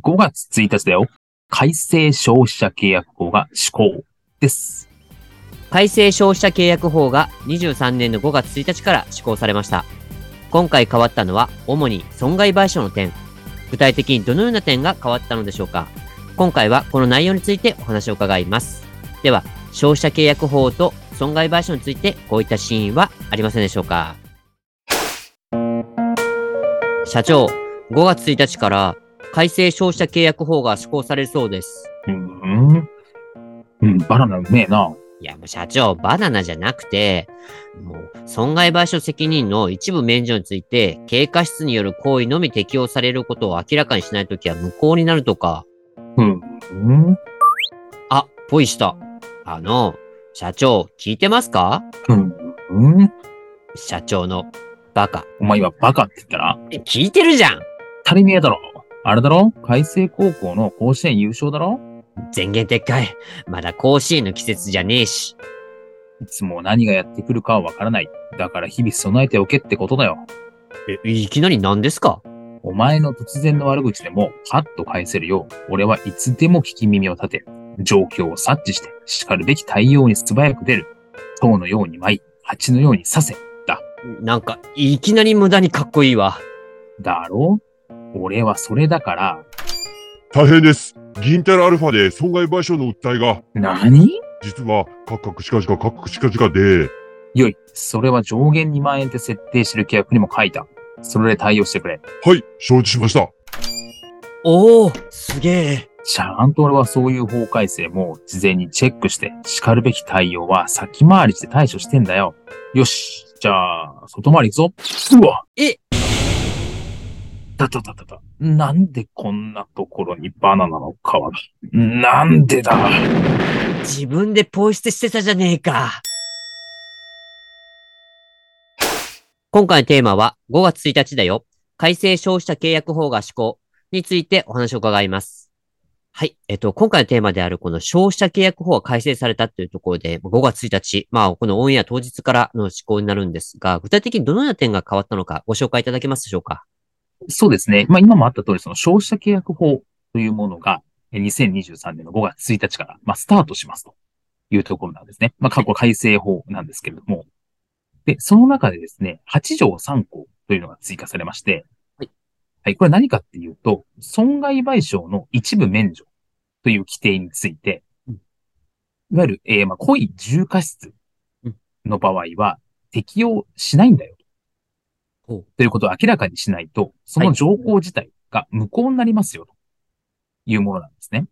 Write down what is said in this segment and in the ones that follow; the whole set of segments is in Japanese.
5月1日だよ。改正消費者契約法が施行です。改正消費者契約法が23年の5月1日から施行されました。今回変わったのは主に損害賠償の点。具体的にどのような点が変わったのでしょうか。今回はこの内容についてお話を伺います。では消費者契約法と損害賠償についてこういったシーンはありませんでしょうか。社長5月1日から改正消費者契約法が施行されるそうですうんうんバナナうめえないや、もう社長、バナナじゃなくて、もう、損害賠償責任の一部免除について、経過失による行為のみ適用されることを明らかにしないときは無効になるとか。うん。うん。あ、ポイした。あの、社長、聞いてますか？うん。うん。社長のバカ。お前今バカって言ったら？え、聞いてるじゃん足りねえだろ。あれだろ？海星高校の甲子園優勝だろ？前言撤回。まだ甲子園の季節じゃねえし。いつも何がやってくるかはわからない。だから日々備えておけってことだよ。え、いきなり何ですか？お前の突然の悪口でもパッと返せるよう、俺はいつでも聞き耳を立て、状況を察知して、叱るべき対応に素早く出る。塔のように舞い、蜂のように刺せ。だ。なんか、いきなり無駄にかっこいいわ。だろ？俺はそれだから、大変です。銀タラアルファで損害賠償の訴えが、何？実は、カクカクシカシカカクカクシカシカで、よい、それは上限2万円って設定してる契約にも書いた。それで対応してくれ。はい、承知しました。おー、すげえ。ちゃんと俺はそういう法改正も事前にチェックして、叱るべき対応は先回りして対処してんだよ。よし、じゃあ、外回り行くぞ。うわえだだだだだ。なんでこんなところにバナナの皮が。なんでだ自分でポイ捨てしてたじゃねえか。今回のテーマは5月1日だよ。改正消費者契約法が施行についてお話を伺います。はい。えっと、今回のテーマであるこの消費者契約法が改正されたというところで、5月1日、まあ、このオンエア当日からの施行になるんですが、具体的にどのような点が変わったのかご紹介いただけますでしょうか？そうですね。まあ今もあった通り、その消費者契約法というものが、え2023年の5月1日から、まあ、スタートしますというところなんですね。まあ過去改正法なんですけれども。で、その中でですね、8条3項というのが追加されまして、はい。はい、これ何かっていうと、損害賠償の一部免除という規定について、うんいわゆる、えーまあ、故意重過失うんの場合は適用しないんだよ。ということを明らかにしないと、その条項自体が無効になりますよ、というものなんですね。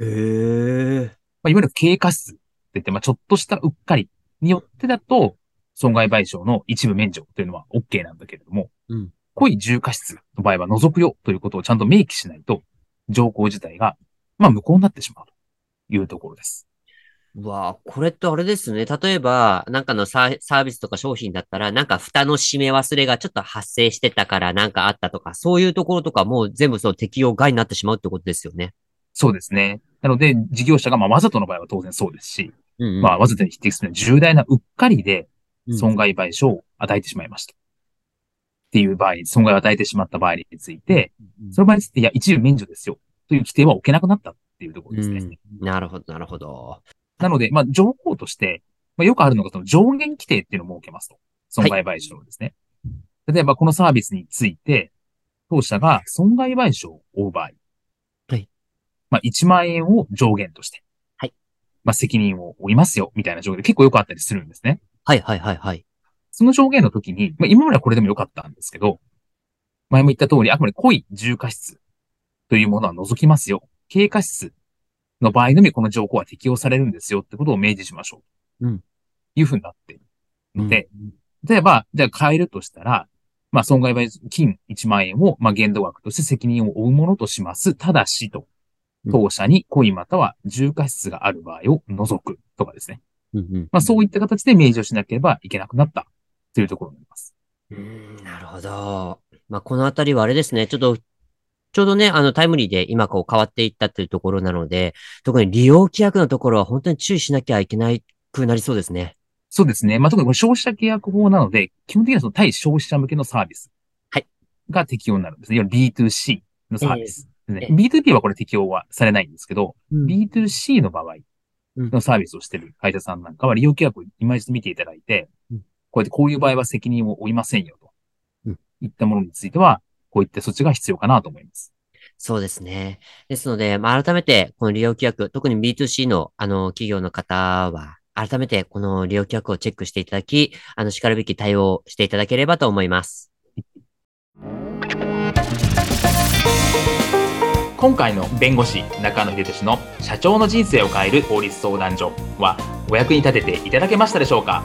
へえ。まあ、いわゆる経過失って言って、まあ、ちょっとしたうっかりによってだと、損害賠償の一部免除というのは OK なんだけれども、うん故意重過失の場合は除くよということをちゃんと明記しないと、条項自体が、まあ、無効になってしまうというところです。うわあ、これってあれですね。例えば、なんかのサービスとか商品だったら、なんか蓋の閉め忘れがちょっと発生してたからなんかあったとか、そういうところとかもう全部その適用外になってしまうってことですよね。そうですね。なので、事業者が、まあ、わざとの場合は当然そうですし、うん、うん。まあ、わざとに匹敵する重大なうっかりでうん損害賠償を与えてしまいました。っていう場合、損害を与えてしまった場合について、うんその場合について、いや、一部免除ですよ。という規定は置けなくなったっていうところですね。うんなるほど、なるほど。なので、まあ、条項として、まあ、よくあるのが、その上限規定っていうのを設けますと。損害賠償のですね。例えば、このサービスについて、当社が損害賠償を負う場合。はい。まあ、1万円を上限として。はい。まあ、責任を負いますよ、みたいな状況で結構よくあったりするんですね。はい、はい、はい、はい。その上限の時に、まあ、今まではこれでもよかったんですけど、前も言った通り、あくまで故意重過失というものは除きますよ。軽過失の場合のみこの条項は適用されるんですよってことを明示しましょう。うん。いうふうになっているので、例えば、じゃあ変えるとしたら、まあ、損害賠償金1万円を、まあ、限度額として責任を負うものとします。ただしと、当社に故意または重過失がある場合を除くとかですね。うんうん。まあ、そういった形で明示をしなければいけなくなったというところになります。うーん、なるほど。まあ、このあたりはあれですね、ちょっと、ちょうどね、あの、タイムリーで今こう変わっていったっていうところなので、特に利用規約のところは本当に注意しなきゃいけないくなりそうですね。そうですね。まあ、特にこれ消費者契約法なので、基本的にはその対消費者向けのサービス。はい。が適用になるんですね。いわゆる B2C のサービスね。ええ B2B はこれ適用はされないんですけど、うん B2C の場合うんのサービスをしている会社さんなんかは利用規約を今一度見ていただいてうん、こうやってこういう場合は責任を負いませんよとうん。いったものについては、こういった措置が必要かなと思います。そうですね。ですので、まあ、改めて、この利用規約、特に B2C の、あの、企業の方は、改めて、この利用規約をチェックしていただき、あの、叱るべき対応をしていただければと思います。今回の弁護士中野秀俊の社長の人生を変える法律相談所はお役に立てていただけましたでしょうか？